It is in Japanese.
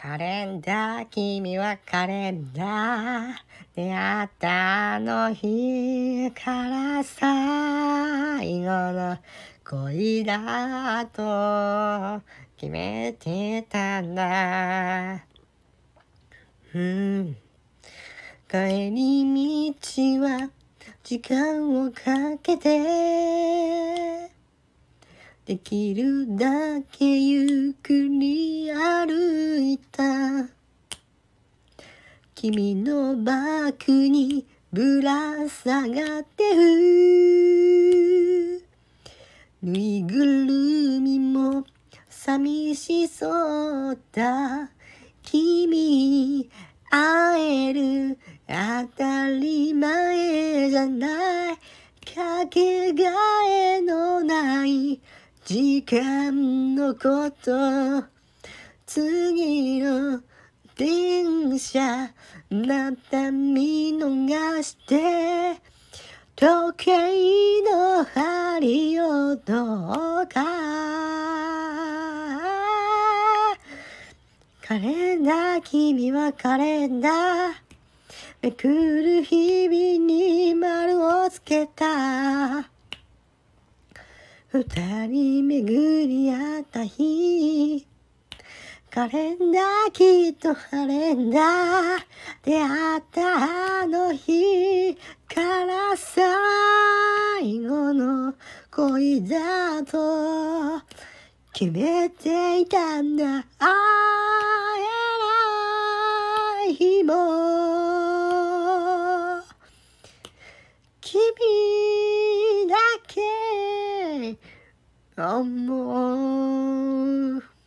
カレンダー、君はカレンダー。出会ったあの日から最後の恋だと決めてたんだ。うん。帰り道は時間をかけてできるだけゆっくり歩いた。君のバッグにぶら下がってるぬいぐるみも寂しそうだ。君会える当たり前じゃない。かけがえのない時間のこと。次の電車また見逃して時計の針をどうか。カレンダー君はカレンダー。めくる日々に丸をつけた。二人巡り合った日。カレンダーきっとカレンダー出会ったあの日から最後の恋だと決めていたんだ。会えない日も。君だけ思う。